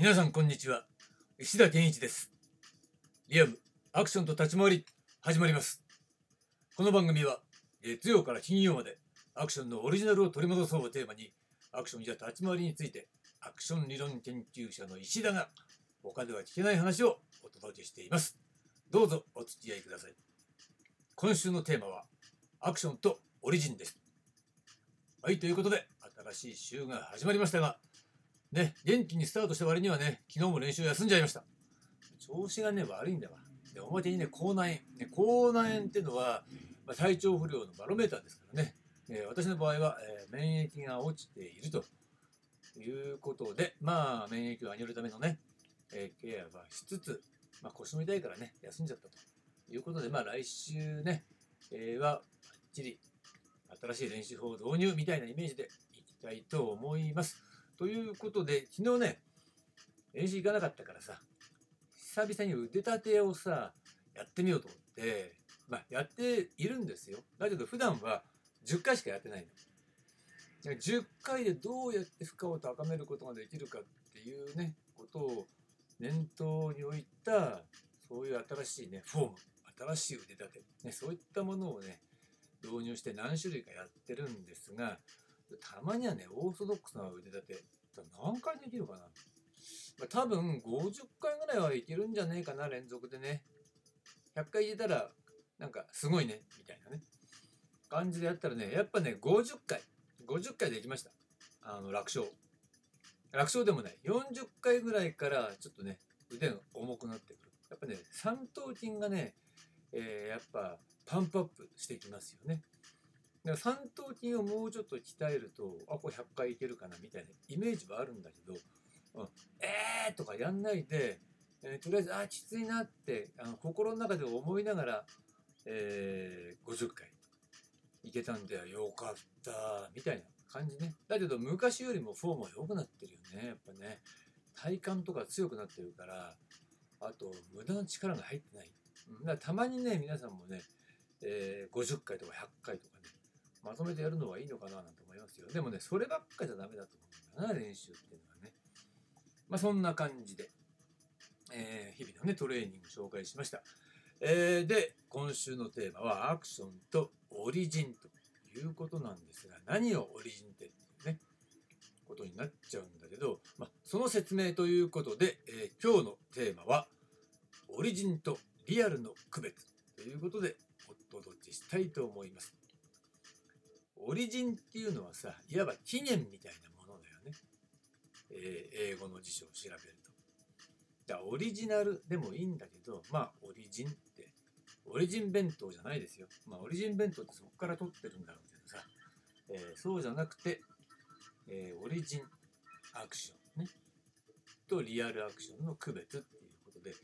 皆さんこんにちは。石田健一です。リアムアクションと立ち回り始まります。この番組は月曜から金曜までアクションのオリジナルを取り戻そうをテーマにアクションや立ち回りについてアクション理論研究者の石田が他では聞けない話をお届けしています。どうぞお付き合いください。今週のテーマはアクションとオリジンです。はいということで新しい週が始まりましたがね、元気にスタートした割にはね、昨日も練習休んじゃいました。調子がね、悪いんだわ。で、表にね、口内炎。ね、口内炎っていうのは、まあ、体調不良のバロメーターですからね。えー、私の場合は、えー、免疫が落ちているということで、まあ、免疫を上げるためのね、えー、ケアはしつつ、まあ、腰も痛いからね、休んじゃったということで、まあ、来週ね、えー、は、ばっちり新しい練習法を導入みたいなイメージでいきたいと思います。ということで、昨日ね、練習行かなかったからさ、久々に腕立てをさ、やってみようと思って、まあ、やっているんですよ。だけど、普段は10回しかやってないの。10回でどうやって負荷を高めることができるかっていうね、ことを念頭に置いた、そういう新しいね、フォーム、新しい腕立て、ね、そういったものをね、導入して何種類かやってるんですが、たまにはね、オーソドックスな腕立て、何回できるかな、まあ、多分50回ぐらいはいけるんじゃねえかな、連続でね。100回入れたら、なんかすごいね、みたいなね。感じでやったらね、やっぱね、50回、50回できました。あの、楽勝。楽勝でもない。40回ぐらいからちょっとね、腕が重くなってくる。やっぱね、三頭筋がね、えー、やっぱパンプアップしてきますよね。だから三頭筋をもうちょっと鍛えると、あ、これ100回いけるかなみたいなイメージはあるんだけど、うん、えーとかやんないで、えー、とりあえず、あ、きついなってあの心の中で思いながら、えー、50回いけたんで、よかった、みたいな感じね。だけど、昔よりもフォームは良くなってるよね、やっぱね。体幹とか強くなってるから、あと、無駄な力が入ってない。だからたまにね、皆さんもね、えー、50回とか100回とかね、まとめてやるのはいいのかななんて思いますよ。でもね、そればっかじゃダメだと思うんだな、練習っていうのはね。まあそんな感じで、えー、日々のね、トレーニング紹介しました。えー、で、今週のテーマはアクションとオリジンということなんですが、何をオリジンっていうね、ことになっちゃうんだけど、まあ、その説明ということで、えー、今日のテーマは、オリジンとリアルの区別ということでお届けしたいと思います。オリジンっていうのはさ、いわば起源みたいなものだよね。えー、英語の辞書を調べると。だオリジナルでもいいんだけど、まあ、オリジンって、オリジン弁当じゃないですよ。まあ、オリジン弁当ってそこから取ってるんだろうけどさ、えー、そうじゃなくて、えー、オリジンアクションね、とリアルアクションの区別っていうことで、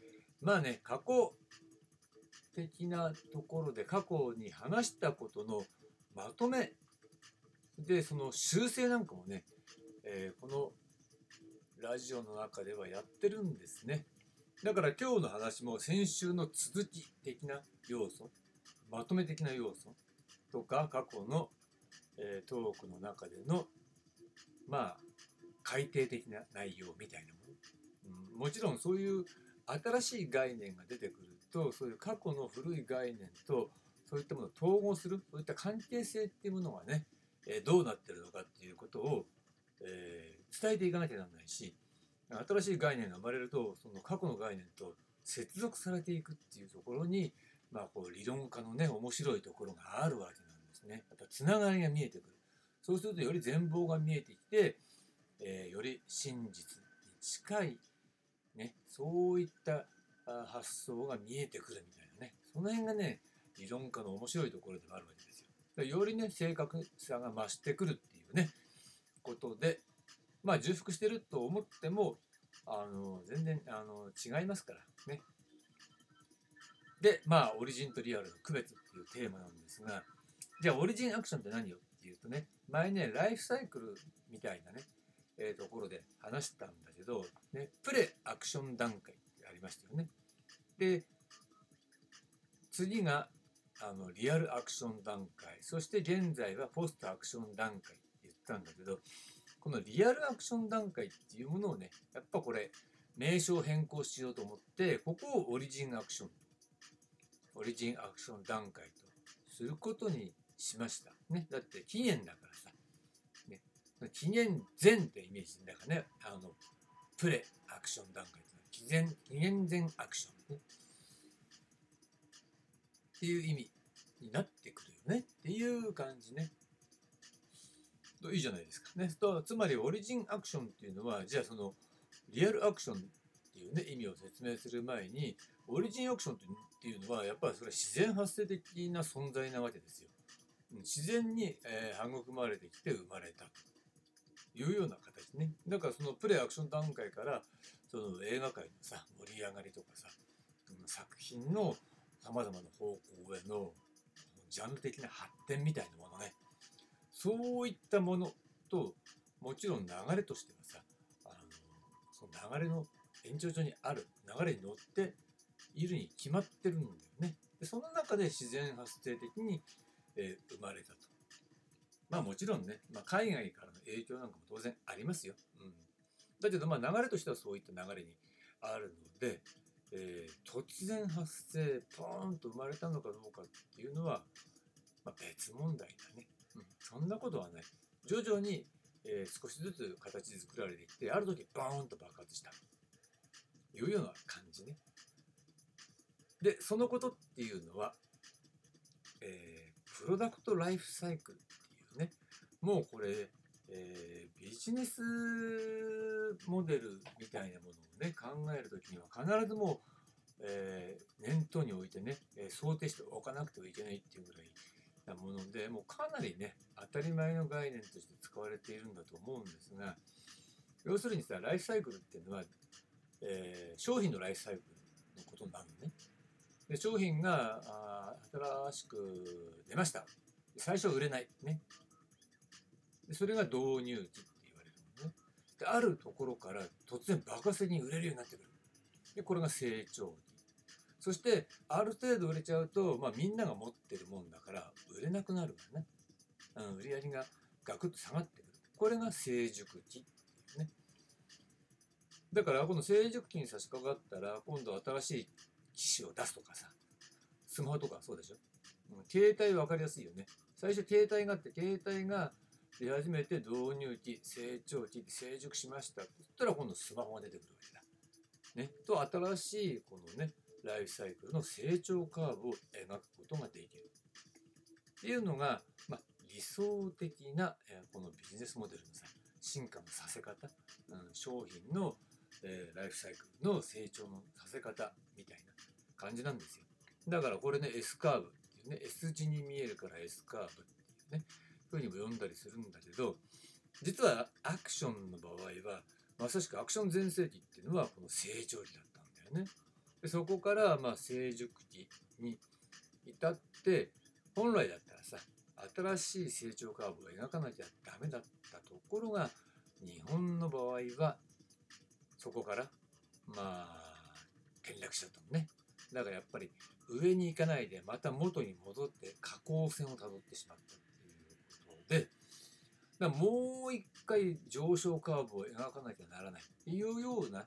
まあね、過去的なところで過去に話したことのまとめで、その修正なんかもね、えー、このラジオの中ではやってるんですね。だから今日の話も先週の続き的な要素、まとめ的な要素とか過去の、えー、トークの中での、まあ、改定的な内容みたいなもの、うん。もちろんそういう新しい概念が出てくると、そういう過去の古い概念とそういったものを統合する、そういった関係性っていうものがね、えどうなってるのかっていうことを、えー、伝えていかなきゃならないし新しい概念が生まれるとその過去の概念と接続されていくっていうところに、まあ、こう理論家のね面白いところがあるわけなんですね。またつながりが見えてくる。そうするとより全貌が見えてきて、えー、より真実に近い、ね、そういった発想が見えてくるみたいなねその辺がね理論家の面白いところでもあるわけですよ。よりね、正確さが増してくるっていうね、ことで、まあ、重複してると思っても、あの、全然、あの、違いますからね。で、まあ、オリジンとリアルの区別っていうテーマなんですが、じゃあ、オリジンアクションって何よっていうとね、前ね、ライフサイクルみたいなね、え、ところで話したんだけど、ね、プレアクション段階ってありましたよね。で、次があのリアルアクション段階。そして現在はポストアクション段階って言ったんだけどこのリアルアクション段階っていうものをねやっぱこれ名称変更しようと思ってここをオリジンアクションオリジンアクション段階とすることにしました。ね、だって期限だからさ、ね、期限前ってイメージだからね。あのプレアクション段階期限期限前アクション、ね、っていう意味になってくるよねっていう感じね。いいじゃないですかね。とつまりオリジンアクションっていうのはじゃあそのリアルアクションっていうね意味を説明する前にオリジンアクションっていうのはやっぱりそれは自然発生的な存在なわけですよ。自然に、えー、育まれてきて生まれたというような形ね。だからそのプレイアクション段階からその映画界のさ盛り上がりとかさ作品のさまざまな方向へのジャンル的な発展みたいなものねそういったものともちろん流れとしてはさあのその流れの延長上にある流れに乗っているに決まってるんだよね。でその中で自然発生的に、えー、生まれたと。まあもちろんね、まあ、海外からの影響なんかも当然ありますよ。うん、だけどまあ流れとしてはそういった流れにあるので、えー、突然発生ポーンと生まれたのかどうかっていうのは、まあ、別問題だね、うん、そんなことはない。徐々に、えー、少しずつ形作られてきてある時ボーンと爆発した。いうような感じね。でそのことっていうのは、えー、プロダクトライフサイクルっていうね。もうこれえー、ビジネスモデルみたいなものをね考える時には必ずもう、えー、念頭に置いてね、え、想定しておかなくてはいけないっていうぐらいなものでもうかなりね当たり前の概念として使われているんだと思うんですが要するにさライフサイクルっていうのは、えー、商品のライフサイクルのことになるのね。で商品があ新しく出ました最初売れないねそれが導入期って言われるのね。であるところから突然爆発的に売れるようになってくる。でこれが成長期。そしてある程度売れちゃうと、まあ、みんなが持ってるもんだから売れなくなるわね。うん、売り上げがガクッと下がってくる。これが成熟期っていうね。だからこの成熟期に差し掛かったら今度新しい機種を出すとかさスマホとかそうでしょ、う、携帯分かりやすいよね最初携帯があって携帯が出始めて導入期、成長期、成熟しましたって言ったら今度スマホが出てくるわけだ。ね、と新しいこのねライフサイクルの成長カーブを描くことができる。っていうのが、まあ、理想的な、えー、このビジネスモデルのさ進化のさせ方、うん、商品の、えー、ライフサイクルの成長のさせ方みたいな感じなんですよ。だからこれね S カーブっていうね S 字に見えるから S カーブっていうねふうにも読んだりするんだけど実はアクションの場合はまさしくアクション全盛期っていうのはこの成長期だったんだよね。でそこからまあ成熟期に至って本来だったらさ新しい成長カーブを描かなきゃダメだったところが日本の場合はそこからまあ転落しちゃったのね。だからやっぱり上に行かないでまた元に戻って下降線をたどってしまった。だもう一回上昇カーブを描かなきゃならない。っていうような、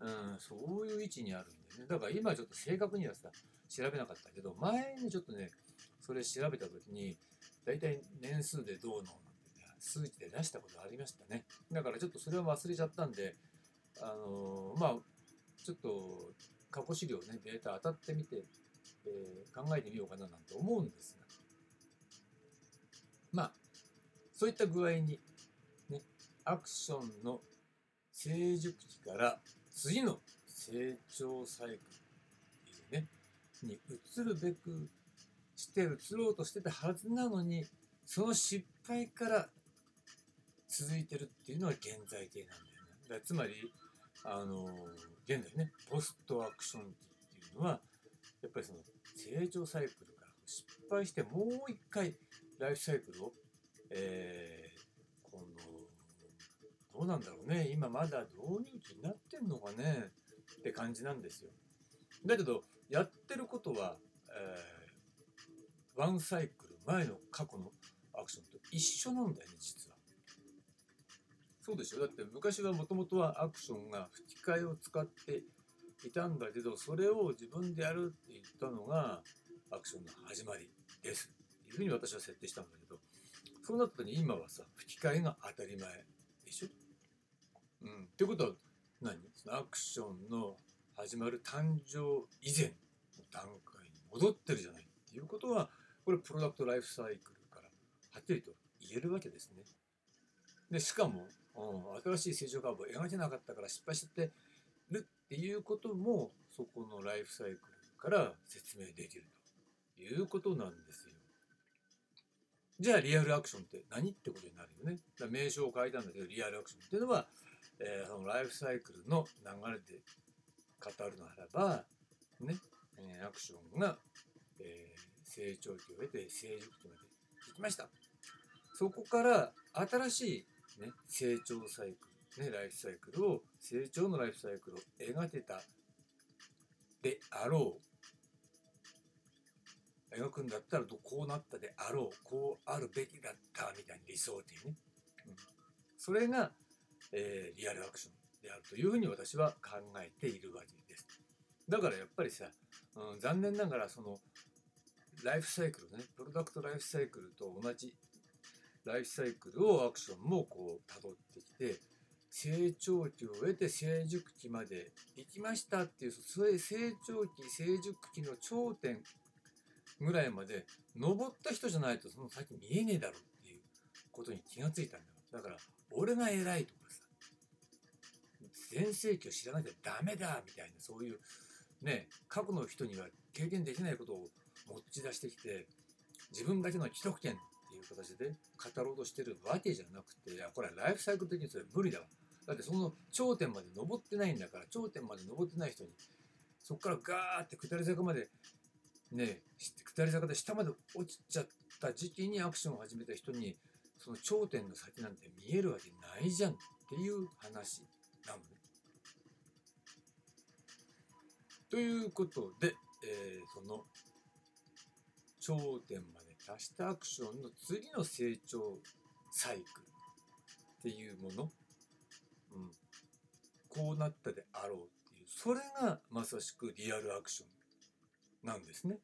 うん、そういう位置にあるんでね。だから今ちょっと正確にはさ調べなかったけど前にちょっとねそれ調べた時に大体年数でどうのなんて、ね数値で出したことありましたね。だからちょっとそれは忘れちゃったんであのー、まあちょっと過去資料ねデータ当たってみて、えー、考えてみようかななんて思うんですが。まあそういった具合に、ね、アクションの成熟期から次の成長サイクルっていうね、に移るべくして移ろうとしてたはずなのに、その失敗から続いてるっていうのは現在形なんだよね。だつまり、あの現在ね、ポストアクション期っていうのは、やっぱりその成長サイクルから失敗してもう一回ライフサイクルをえー、この、どうなんだろうね。今まだ導入期になってんのかねって感じなんですよ。だけど、やってることは、えー、ワンサイクル前の過去のアクションと一緒なんだよね、実は。そうでしょ？だって昔はもともとはアクションが吹き替えを使っていたんだけどそれを自分でやるって言ったのがアクションの始まりですっていうふうに私は設定したんだけどそうなった時に今はさ吹き替えが当たり前でしょ？うん、ってことは何？そのアクションの始まる誕生以前の段階に戻ってるじゃないっていうことはこれプロダクトライフサイクルからはっきりと言えるわけですね。でしかも、うん、新しい成長カーブを描けなかったから失敗しちゃってるっていうこともそこのライフサイクルから説明できるということなんですよ。じゃあリアルアクションって何ってことになるよね。だ名称を変えたんだけどリアルアクションっていうのは、えー、そのライフサイクルの流れで語るならば、ね、アクションが、えー、成長期を経て成熟期まで行きました。そこから新しい、ね、成長サイクル、ね、ライフサイクルを、成長のライフサイクルを描けたであろう。描くんだったらこうなったであろう。こうあるべきだったみたいな理想っていうね。うん、それが、えー、リアルアクションであるというふうに私は考えているわけです。だからやっぱりさ、うん、残念ながらそのライフサイクルね、プロダクトライフサイクルと同じライフサイクルをアクションもこう辿ってきて成長期を得て成熟期まで行きましたっていうそれ成長期成熟期の頂点ぐらいまで登った人じゃないとその先見えねえだろっていうことに気がついたんだよ。だから俺が偉いとかさ全盛期を知らなきゃダメだみたいなそういうね過去の人には経験できないことを持ち出してきて自分だけの既得権っていう形で語ろうとしてるわけじゃなくていやこれはライフサイクル的にそれ無理だわ。だってその頂点まで登ってないんだから頂点まで登ってない人にそこからガーって下り坂までね下り坂で下まで落ちちゃった時期にアクションを始めた人にその頂点の先なんて見えるわけないじゃんっていう話なのね。ということで、えー、その頂点まで出したアクションの次の成長サイクルっていうもの、うん、こうなったであろうっていう。それがまさしくリアルアクション。なんですね。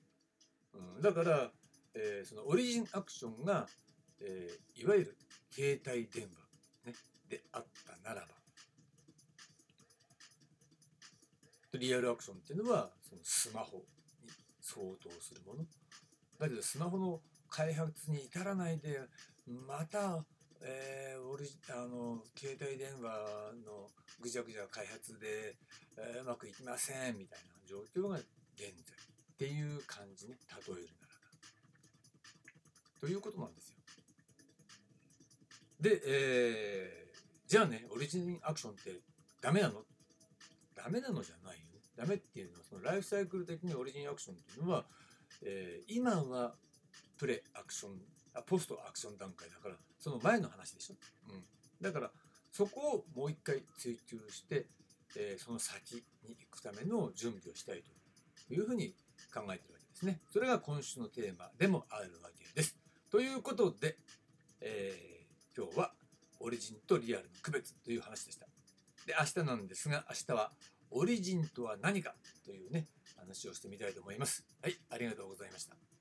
うん、だから、えー、そのオリジンアクションが、えー、いわゆる携帯電話、ね、であったならば。リアルアクションっていうのはそのスマホに相当するもの。だけどスマホの開発に至らないでまた、えー、オリあの携帯電話のぐちゃぐちゃ開発で、えー、うまくいきませんみたいな状況がっていう感じに例えるならば。ということなんですよ。で、えー、じゃあねオリジンアクションってダメなの？ダメなのじゃないよね。ダメっていうのはそのライフサイクル的にオリジンアクションっていうのは、えー、今はプレアクションあポストアクション段階だからその前の話でしょ、うん、だからそこをもう一回追求して、えー、その先に行くための準備をしたいというふうに考えてるわけですね。それが今週のテーマでもあるわけです。ということで、えー、今日はオリジンとリアルの区別という話でした。で明日なんですが明日はオリジンとは何かというね話をしてみたいと思います。はいありがとうございました。